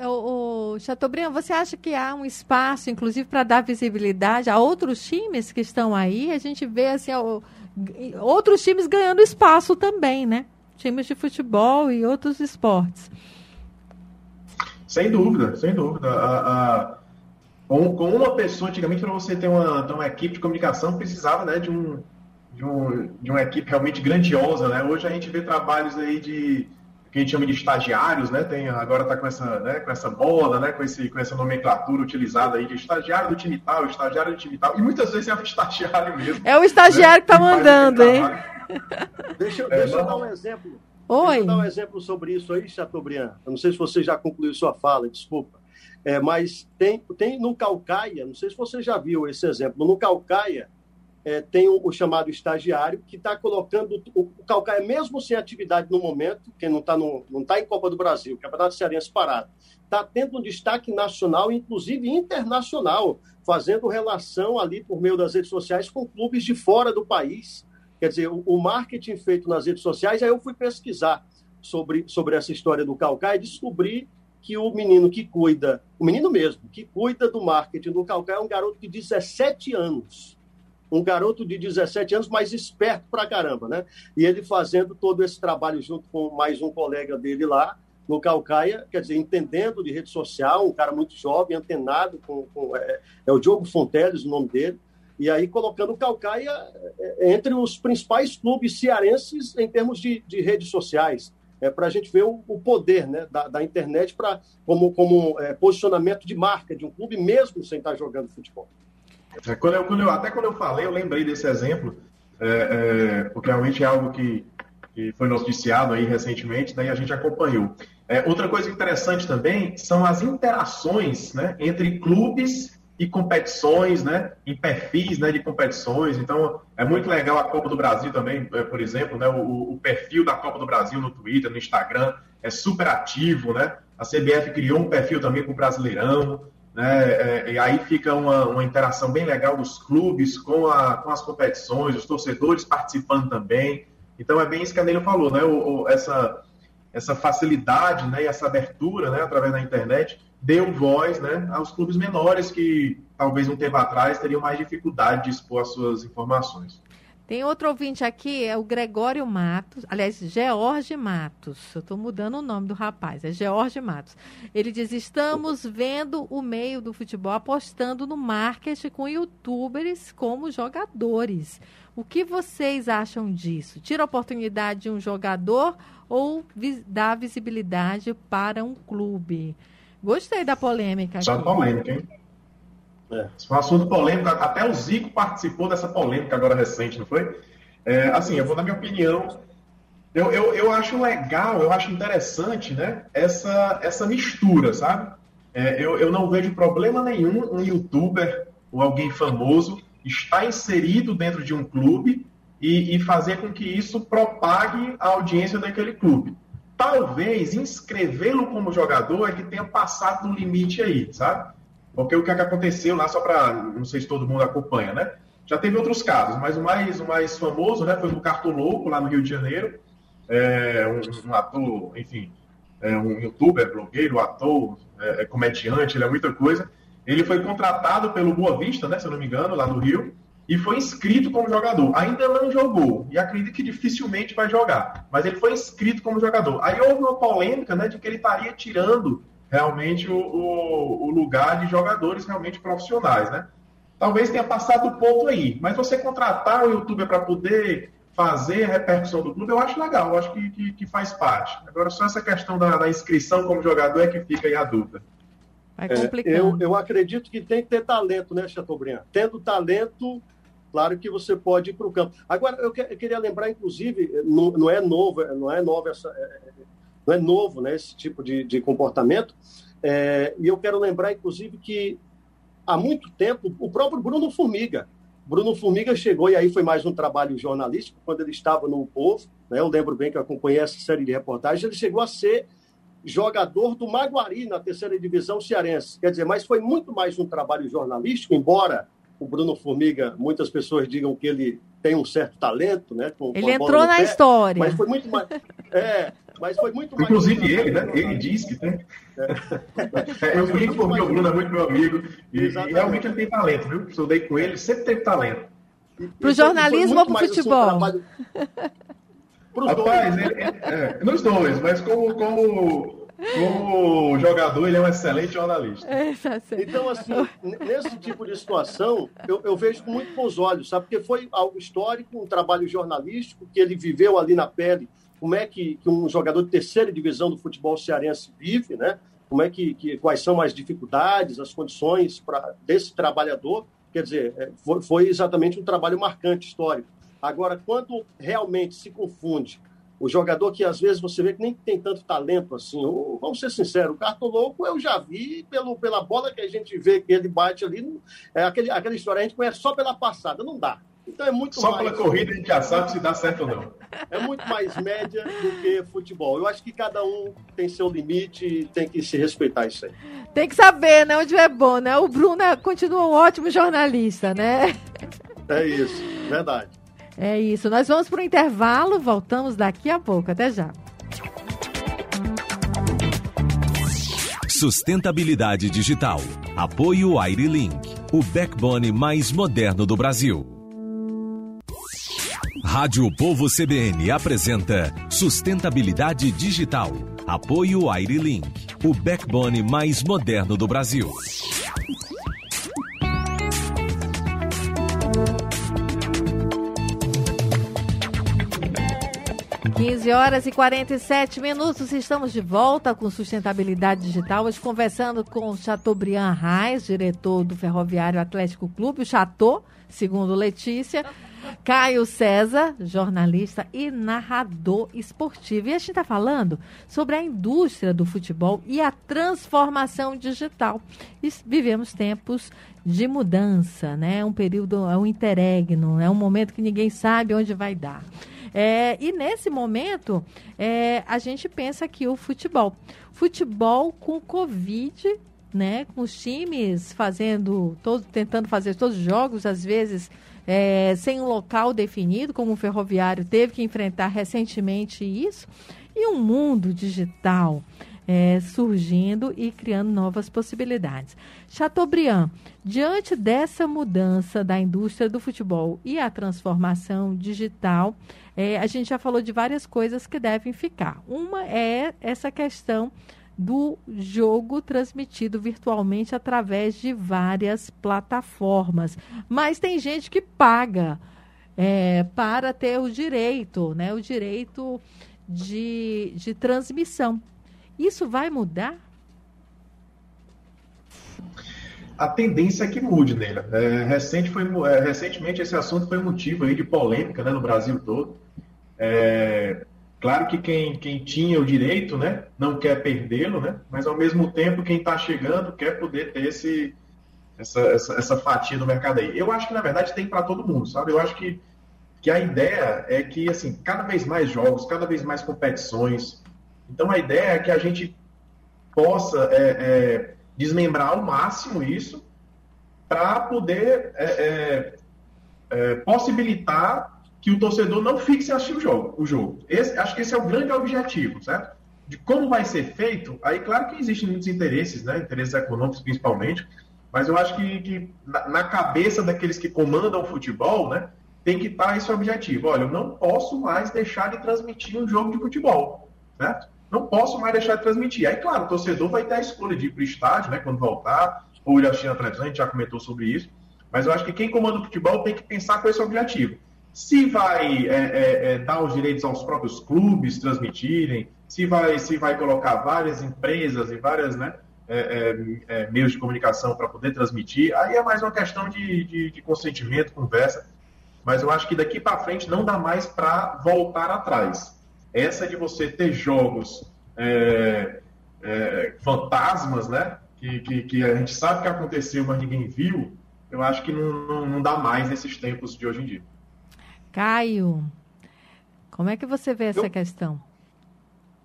O, Chateaubriand, você acha que há um espaço, inclusive, para dar visibilidade a outros times que estão aí? A gente vê assim, outros times ganhando espaço também, né? Times de futebol e outros esportes. Sem dúvida, sem dúvida. A, a, com, com, uma pessoa, antigamente, para você ter uma, ter uma equipe de comunicação, precisava né, de, um, de, um, de uma equipe realmente grandiosa. Né? Hoje a gente vê trabalhos aí de que a gente chama de estagiários, né? Tem, agora está com essa, né, com essa moda, né? Com, esse, com essa nomenclatura utilizada aí de estagiário do time tal, estagiário do time tal. E muitas vezes é o <laughs> estagiário mesmo. É o estagiário né? que está mandando, hein? Deixa, é, deixa eu dar um exemplo. Oi. Deixa eu dar um exemplo sobre isso aí, Chateaubriand. Eu não sei se você já concluiu sua fala, desculpa. É, mas tem, tem no Calcaia, não sei se você já viu esse exemplo, no Calcaia é, tem o, o, chamado estagiário que está colocando o, o Calcaia, mesmo sem atividade no momento, que não está não tá em Copa do Brasil, Campeonato Cearense parado, está tendo um destaque nacional, inclusive internacional, fazendo relação ali por meio das redes sociais com clubes de fora do país. Quer dizer, o, o marketing feito nas redes sociais, aí eu fui pesquisar sobre, sobre essa história do Calcaia e descobri que o menino que cuida, o menino mesmo, que cuida do marketing do Calcaia é um garoto de 17 anos. Um garoto de 17 anos, mais esperto pra caramba, né? E ele fazendo todo esse trabalho junto com mais um colega dele lá, no Calcaia, quer dizer, entendendo de rede social, um cara muito jovem, antenado com. com é, é, o Diogo Fonteles, o nome dele, e aí colocando o Calcaia é, entre os principais clubes cearenses em termos de, de redes sociais é, para a gente ver o, o poder né, da, da internet pra, como, como é, posicionamento de marca de um clube, mesmo sem estar jogando futebol. É, quando eu, quando eu, até quando eu falei, eu lembrei desse exemplo, é, é, porque realmente é algo que, que foi noticiado aí recentemente, daí a gente acompanhou. É, outra coisa interessante também são as interações né, entre clubes e competições, né, em perfis né, de competições. Então, é muito legal a Copa do Brasil também, é, por exemplo, né, o, o, perfil da Copa do Brasil no Twitter, no Instagram, é super ativo, né? A CBF criou um perfil também com o Brasileirão, né? É, e aí fica uma, uma, interação bem legal dos clubes com, a, com as competições, os torcedores participando também. Então, é bem isso que a Neila falou, né? O, o, essa, essa facilidade né, e essa abertura né, através da internet deu voz né, aos clubes menores que talvez um tempo atrás teriam mais dificuldade de expor as suas informações. Tem outro ouvinte aqui, é o Gregório Matos, aliás, George Matos. Eu estou mudando o nome do rapaz, é George Matos. Ele diz: estamos vendo o meio do futebol apostando no marketing com youtubers como jogadores. O que vocês acham disso? Tira a oportunidade de um jogador ou dá visibilidade para um clube? Gostei da polêmica. Só polêmica, hein? É. Foi um assunto polêmico, até o Zico participou dessa polêmica agora recente, não foi? É, assim, eu vou dar minha opinião. Eu, eu, eu acho legal, eu acho interessante, né? Essa, essa mistura, sabe? É, eu, eu não vejo problema nenhum um youtuber ou alguém famoso estar inserido dentro de um clube e, e fazer com que isso propague a audiência daquele clube talvez inscrevê-lo como jogador é que tenha passado do limite aí, sabe? Porque o que, é que aconteceu lá, só para, não sei se todo mundo acompanha, né? Já teve outros casos, mas o mais, o mais famoso né, foi do Cartoloco, lá no Rio de Janeiro. É, um, um, ator, enfim, é um youtuber, blogueiro, ator, é, é comediante, ele é muita coisa. Ele foi contratado pelo Boa Vista, né, se eu não me engano, lá no Rio, e foi inscrito como jogador. Ainda não jogou, e acredito que dificilmente vai jogar, mas ele foi inscrito como jogador. Aí houve uma polêmica né, de que ele estaria tirando realmente o, o, o lugar de jogadores realmente profissionais. Né? Talvez tenha passado o ponto aí, mas você contratar o youtuber para poder fazer a repercussão do clube, eu acho legal, eu acho que, que, que faz parte. Agora, só essa questão da, da, inscrição como jogador é que fica aí a dúvida. É, eu, eu acredito que tem que ter talento, né, Chateaubriand? Tendo talento, claro que você pode ir para o campo. Agora, eu, que, eu, queria lembrar, inclusive, não, não, é novo, não é novo essa, é, não é novo, né, esse tipo de, de comportamento. É, e eu quero lembrar, inclusive, que há muito tempo o próprio Bruno Formiga, Bruno Formiga chegou e aí foi mais um trabalho jornalístico quando ele estava no Povo. Né, eu lembro bem que eu acompanhei essa série de reportagens. Ele chegou a ser jogador do Maguari na terceira divisão cearense. Quer dizer, mas foi muito mais um trabalho jornalístico, embora o Bruno Formiga, muitas pessoas digam que ele tem um certo talento, né? Com, ele com entrou na pé, história. Mas foi muito mais. <laughs> É, mas foi muito mais. Inclusive ele, né? Ele diz que tem. <laughs> É. eu brinco porque o Bruno é muito meu amigo. E, e, realmente ele tem talento, viu? Estudei com ele, sempre teve talento. Para o jornalismo ou para o futebol? Assim, trabalho... <laughs> Rapaz, ele, é, nos dois, mas como, como como jogador, ele é um excelente jornalista. É, tá então, assim, nesse tipo de situação, eu, eu, vejo com muito bons olhos, sabe? Porque foi algo histórico, um trabalho jornalístico que ele viveu ali na pele como é que, que um jogador de terceira divisão do futebol cearense vive, né? Como é que, que quais são as dificuldades, as condições para desse trabalhador? Quer dizer, é, foi, foi exatamente um trabalho marcante histórico. Agora, quando realmente se confunde o jogador que às vezes você vê que nem tem tanto talento assim, vamos ser sinceros, o Cartoloco eu já vi pelo, pela bola que a gente vê que ele bate ali, é aquele, aquela história a gente conhece só pela passada, não dá. Então é muito Só mais... pela corrida a gente já sabe se dá certo ou não. É muito mais média do que futebol. Eu acho que cada um tem seu limite e tem que se respeitar isso aí. Tem que saber, né? Onde é bom, né? O Bruno é, continua um ótimo jornalista, né? É isso, verdade. É isso. Nós vamos para o intervalo, voltamos daqui a pouco. Até já. Sustentabilidade digital. Apoio AiriLink, o backbone mais moderno do Brasil. Rádio Povo CBN apresenta Sustentabilidade Digital. Apoio AiriLink, o backbone mais moderno do Brasil. 15 horas e 47 minutos, estamos de volta com Sustentabilidade Digital, hoje conversando com Chateaubriand Reis, diretor do Ferroviário Atlético Clube, o Chateau, segundo Letícia, Caio César, jornalista e narrador esportivo. E a gente está falando sobre a indústria do futebol e a transformação digital. E vivemos tempos de mudança, né? Um período, é um interregno, é um momento que ninguém sabe onde vai dar. É, e nesse momento, é, a gente pensa que o futebol. Futebol com Covid, né? Com os times fazendo, todo, tentando fazer todos os jogos, às vezes é, sem um local definido, como o ferroviário teve que enfrentar recentemente isso, e um mundo digital é, surgindo e criando novas possibilidades. Chateaubriand, diante dessa mudança da indústria do futebol e a transformação digital, é, a gente já falou de várias coisas que devem ficar. Uma é essa questão do jogo transmitido virtualmente através de várias plataformas. Mas tem gente que paga é, para ter o direito, né? O direito de, de transmissão. Isso vai mudar? A tendência é que mude, Neila. É, recente foi, é, recentemente esse assunto foi motivo aí de polêmica né, no Brasil todo. É, claro que quem, quem tinha o direito né, não quer perdê-lo, né, mas ao mesmo tempo quem está chegando quer poder ter esse, essa, essa, essa, fatia do mercado aí. Eu acho que na verdade tem para todo mundo, sabe? Eu acho que, que a ideia é que assim cada vez mais jogos, cada vez mais competições, então a ideia é que a gente possa é, é, desmembrar ao máximo isso para poder é, é, é, possibilitar que o torcedor não fique sem assistir o jogo. O jogo. Esse, acho que esse é o grande objetivo, certo? De como vai ser feito, aí claro que existem muitos interesses, né? interesses econômicos principalmente, mas eu acho que, que na, na, cabeça daqueles que comandam o futebol, né, tem que estar esse objetivo. Olha, eu não posso mais deixar de transmitir um jogo de futebol, certo? Não posso mais deixar de transmitir. Aí, claro, o torcedor vai ter a escolha de ir para o estádio, né, quando voltar, ou ir assistir na televisão, a gente já comentou sobre isso. Mas eu acho que quem comanda o futebol tem que pensar com esse objetivo. Se vai é, é, é, dar os direitos aos próprios clubes transmitirem, se vai, se vai colocar várias empresas e várias né, é, é, é, meios de comunicação para poder transmitir, aí é mais uma questão de, de, de consentimento, conversa. Mas eu acho que daqui para frente não dá mais para voltar atrás. Essa de você ter jogos é, é, fantasmas, né? Que, que, que, a gente sabe que aconteceu, mas ninguém viu, eu acho que não, não, não dá mais nesses tempos de hoje em dia. Caio, como é que você vê essa eu, questão?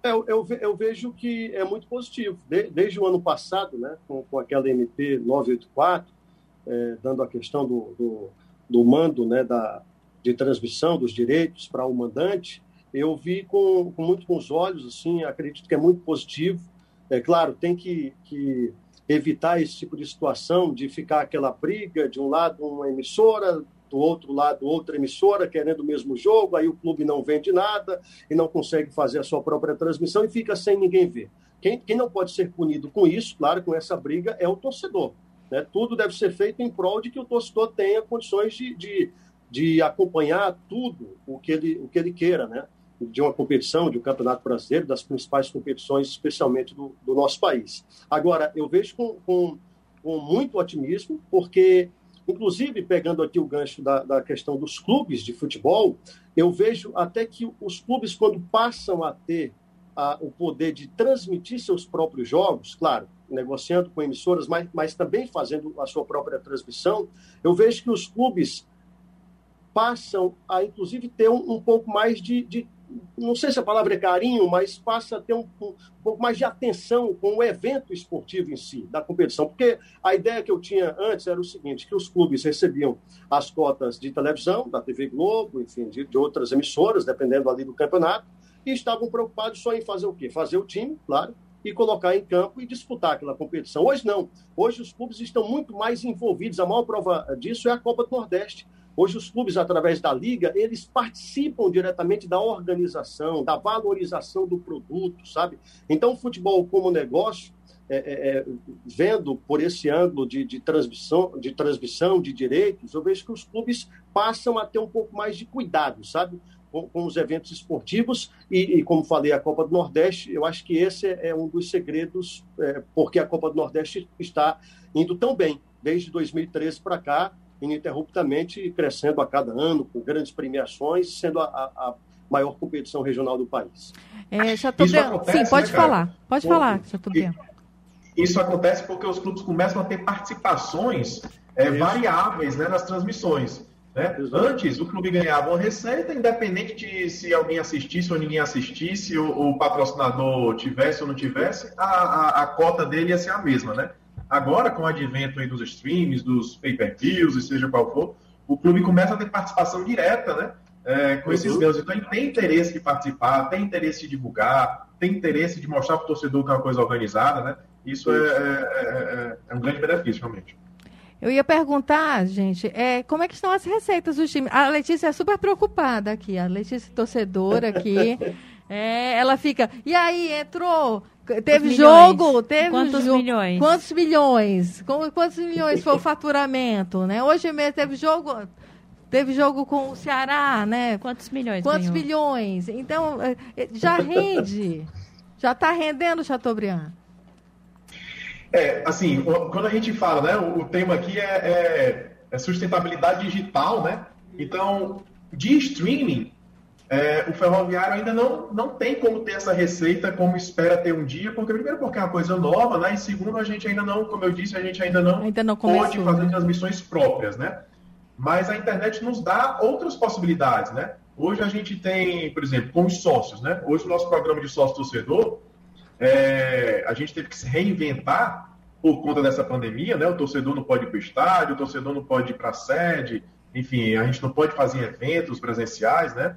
Eu, eu, eu, vejo que é muito positivo. De, desde o ano passado, né, com, com aquela MP 984, é, dando a questão do, do, do mando né, da, de transmissão dos direitos para o mandante, eu vi com, com muito bons olhos, assim, acredito que é muito positivo. É claro, tem que, que evitar esse tipo de situação de ficar aquela briga de um lado uma emissora, do outro lado outra emissora querendo o mesmo jogo, aí o clube não vende nada e não consegue fazer a sua própria transmissão e fica sem ninguém ver. Quem, quem não pode ser punido com isso, claro, com essa briga, é o torcedor. Né? Tudo deve ser feito em prol de que o torcedor tenha condições de, de, de acompanhar tudo o que ele, o que ele queira, né? De uma competição, de um campeonato brasileiro, das principais competições, especialmente do, do nosso país. Agora, eu vejo com, com, com, muito otimismo, porque, inclusive, pegando aqui o gancho da, da questão dos clubes de futebol, eu vejo até que os clubes, quando passam a ter a, o poder de transmitir seus próprios jogos, claro, negociando com emissoras, mas, mas também fazendo a sua própria transmissão, eu vejo que os clubes passam a, inclusive, ter um, um pouco mais de, de, não sei se a palavra é carinho, mas passa a ter um, um, pouco mais de atenção com o evento esportivo em si, da competição. Porque a ideia que eu tinha antes era o seguinte, que os clubes recebiam as cotas de televisão, da TV Globo, enfim, de, de outras emissoras, dependendo ali do campeonato, e estavam preocupados só em fazer o quê? Fazer o time, claro, e colocar em campo e disputar aquela competição. Hoje não. Hoje os clubes estão muito mais envolvidos. A maior prova disso é a Copa do Nordeste. Hoje os clubes, através da liga, eles participam diretamente da organização, da valorização do produto, sabe? Então, o futebol como negócio, é, é, é vendo por esse ângulo de, de, transmissão, de transmissão de direitos, eu vejo que os clubes passam a ter um pouco mais de cuidado, sabe? com, com os eventos esportivos e, e, como falei, a Copa do Nordeste, eu acho que esse é, é um dos segredos, é, porque a Copa do Nordeste está indo tão bem, desde 2013 para cá, ininterruptamente crescendo a cada ano, com grandes premiações, sendo a, a, maior competição regional do país. É, Chateaubriand, sim, pode né, falar, pode Bom, falar, Chateaubriand. Isso acontece porque os clubes começam a ter participações é, variáveis né, nas transmissões. Né? Antes, o clube ganhava uma receita, independente de se alguém assistisse ou ninguém assistisse, ou o patrocinador tivesse ou não tivesse, a, a, a, cota dele ia ser a mesma. Né? Agora, com o advento aí dos streams, dos pay-per-views, e seja qual for, o clube começa a ter participação direta né? É, com esses uhum. ganhos. Então, ele tem interesse de participar, tem interesse de divulgar, tem interesse de mostrar para o torcedor que é uma coisa organizada. Né? Isso é, é, é, é um grande benefício, realmente. Eu ia perguntar, gente, é, como é que estão as receitas dos times? A Letícia é super preocupada aqui, a Letícia torcedora aqui. <laughs> é, ela fica, e aí, entrou, teve jogo, teve Quantos jo milhões? Quantos milhões? Quantos milhões foi o faturamento, né? Hoje mesmo teve jogo, teve jogo com o Ceará, né? Quantos milhões Quantos ganhou? milhões? Então, é, é, já rende, já está rendendo, Chateaubriand. É, assim, quando a gente fala, né, o, tema aqui é, é, é sustentabilidade digital, né? Então, de streaming, é, o ferroviário ainda não, não tem como ter essa receita como espera ter um dia, porque primeiro porque é uma coisa nova, né? E segundo, a gente ainda não, como eu disse, a gente ainda não, ainda não pode fazer né? transmissões próprias, né? Mas a internet nos dá outras possibilidades, né? Hoje a gente tem, por exemplo, como sócios, né? Hoje o nosso programa de sócio torcedor, é, a gente teve que se reinventar por conta dessa pandemia, né? O torcedor não pode ir para o estádio, o torcedor não pode ir para a sede, enfim, a gente não pode fazer eventos presenciais, né?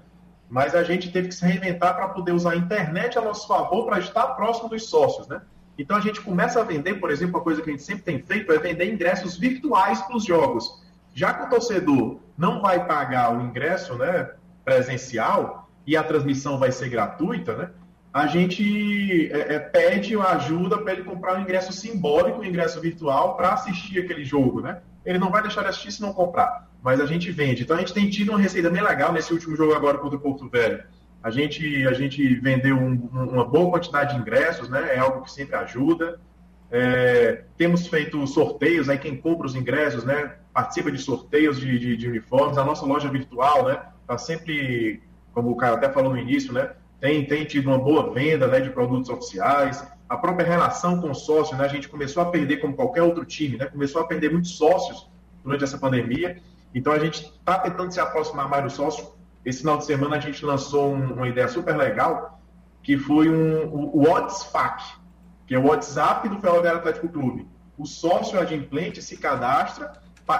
Mas a gente teve que se reinventar para poder usar a internet a nosso favor para estar próximo dos sócios, né? Então a gente começa a vender, por exemplo, uma coisa que a gente sempre tem feito é vender ingressos virtuais para os jogos. Já que o torcedor não vai pagar o ingresso, né, presencial e a transmissão vai ser gratuita, né? a gente é, é, pede ajuda para ele comprar um ingresso simbólico, um ingresso virtual, para assistir aquele jogo, né? Ele não vai deixar de assistir se não comprar, mas a gente vende. Então a gente tem tido uma receita bem legal nesse último jogo agora contra o Porto Velho. A gente, a gente vendeu um, uma boa quantidade de ingressos, né? É algo que sempre ajuda. É, temos feito sorteios, aí quem compra os ingressos, né? Participa de sorteios de, de, de uniformes. A nossa loja virtual, né? Está sempre, como o cara até falou no início, né? tem, tem tido uma boa venda né, de produtos oficiais. A própria relação com sócio, né, a gente começou a perder, como qualquer outro time, né, começou a perder muitos sócios durante essa pandemia. Então a gente está tentando se aproximar mais do sócio. Esse final de semana a gente lançou um, uma ideia super legal, que foi um, o, WhatsApp, que é o WhatsApp do Ferroviário Atlético Clube. O sócio adimplente se cadastra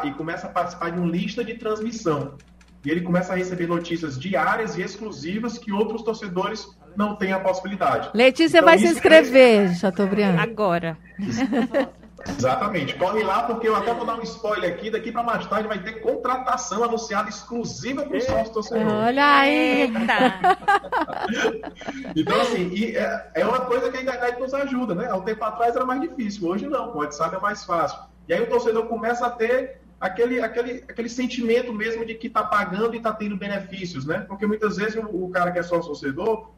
e começa a participar de uma lista de transmissão e ele começa a receber notícias diárias e exclusivas que outros torcedores não têm a possibilidade. Letícia então, vai se inscrever, é... Chateaubriand. Agora. <laughs> Exatamente. Corre lá, porque eu até vou dar um spoiler aqui. Daqui para mais tarde vai ter contratação anunciada exclusiva para o sócio torcedor. Olha aí! <laughs> então, assim, é, é, uma coisa que a internet nos ajuda, né? Há um tempo atrás era mais difícil, hoje não. O WhatsApp é mais fácil. E aí o torcedor começa a ter aquele, aquele, aquele sentimento mesmo de que está pagando e está tendo benefícios, né? Porque muitas vezes o, o cara que é só torcedor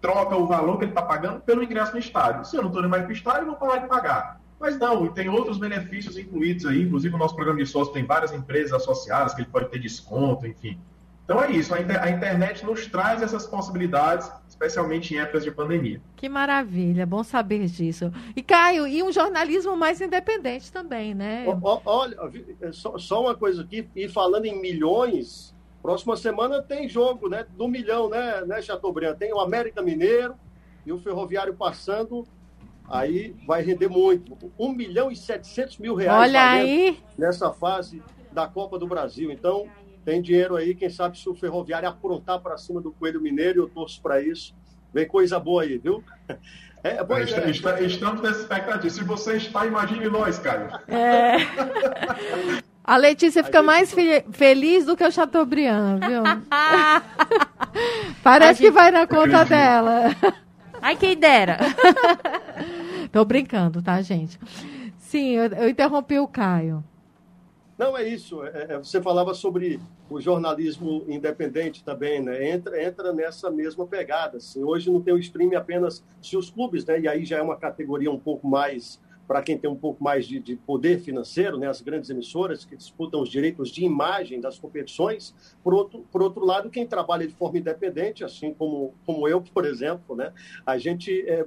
troca o valor que ele está pagando pelo ingresso no estádio. Se eu não estou indo mais para o estádio, eu vou parar de pagar. Mas não, e tem outros benefícios incluídos aí, inclusive o nosso programa de sócio tem várias empresas associadas que ele pode ter desconto, enfim. Então é isso, a, inter a internet nos traz essas possibilidades, especialmente em épocas de pandemia. Que maravilha, bom saber disso. E Caio, e um jornalismo mais independente também, né? Olha, é só, só uma coisa aqui, e falando em milhões, próxima semana tem jogo, né? Do milhão, né, né Chateaubriand? Tem o América Mineiro e o Ferroviário passando aí vai render muito. 1 milhão e 700 mil reais Olha aí. nessa fase da Copa do Brasil. Então, tem dinheiro aí, quem sabe se o Ferroviário aprontar para cima do Coelho Mineiro, eu torço para isso. Vem coisa boa aí, viu? É, é, é, está, estamos nessa expectativa. Se você está, imagine nós, Caio. É. A Letícia fica gente... mais feliz do que o Chateaubriand, viu? <laughs> Parece gente... que vai na conta dela. Ai, quem dera. <laughs> Tô brincando, tá, gente? Sim, eu, eu interrompi o Caio. Não, é isso. É, é, você falava sobre o jornalismo independente também, né? Entra, entra nessa mesma pegada. Assim. Hoje não tem o streaming apenas se os clubes, né? E aí já é uma categoria um pouco mais para quem tem um pouco mais de, de, poder financeiro, né, as grandes emissoras que disputam os direitos de imagem das competições. Por outro, por outro lado, quem trabalha de forma independente, assim como, como eu, por exemplo, né, a gente é,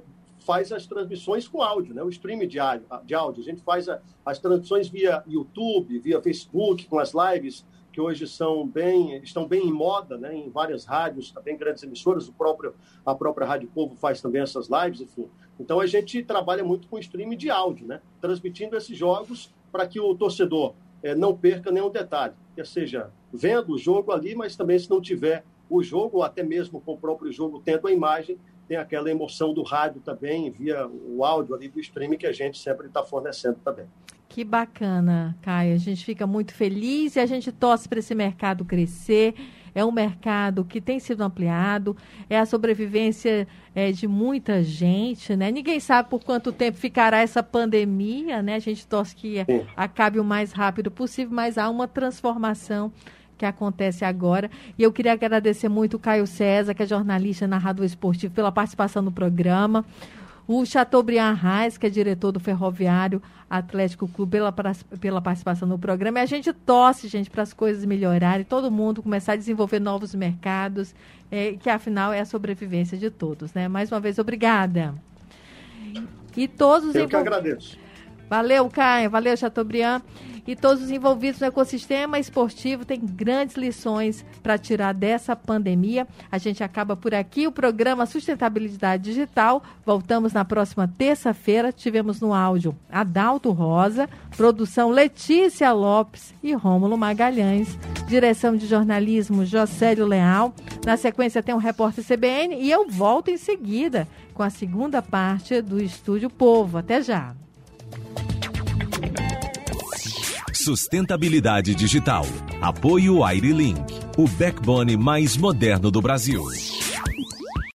faz as transmissões com áudio, né, o streaming de áudio. De áudio. A gente faz a, as transmissões via YouTube, via Facebook, com as lives que hoje são bem, estão bem em moda, né, em várias rádios, também grandes emissoras, o próprio, a própria Rádio Povo faz também essas lives, enfim. Então a gente trabalha muito com streaming de áudio, né? transmitindo esses jogos para que o torcedor é, não perca nenhum detalhe, quer seja vendo o jogo ali, mas também se não tiver o jogo, ou até mesmo com o próprio jogo tendo a imagem, tem aquela emoção do rádio também, via o áudio ali do streaming que a gente sempre está fornecendo também. Que bacana, Caio. A gente fica muito feliz e a gente torce para esse mercado crescer é um mercado que tem sido ampliado, é a sobrevivência é, de muita gente, né? Ninguém sabe por quanto tempo ficará essa pandemia, né? A gente torce que Sim. acabe o mais rápido possível, mas há uma transformação que acontece agora. E eu queria agradecer muito o Caio César, que é jornalista narrador esportivo, pela participação no programa o Chateaubriand Reis, que é diretor do Ferroviário Atlético Clube, pela, pela participação no programa. E a gente torce, gente, para as coisas melhorarem, todo mundo começar a desenvolver novos mercados, é, que afinal é a sobrevivência de todos. Né? Mais uma vez, obrigada. E todos Eu que agradeço. Valeu, Caio. Valeu, Chateaubriand e todos os envolvidos no ecossistema esportivo têm grandes lições para tirar dessa pandemia. A gente acaba por aqui o programa Sustentabilidade Digital. Voltamos na próxima terça-feira. Tivemos no áudio Adalto Rosa, produção Letícia Lopes e Rômulo Magalhães, direção de jornalismo Josélio Leal. Na sequência tem o um repórter CBN e eu volto em seguida com a segunda parte do Estúdio Povo. Até já. Sustentabilidade digital. Apoio Airlink, o backbone mais moderno do Brasil.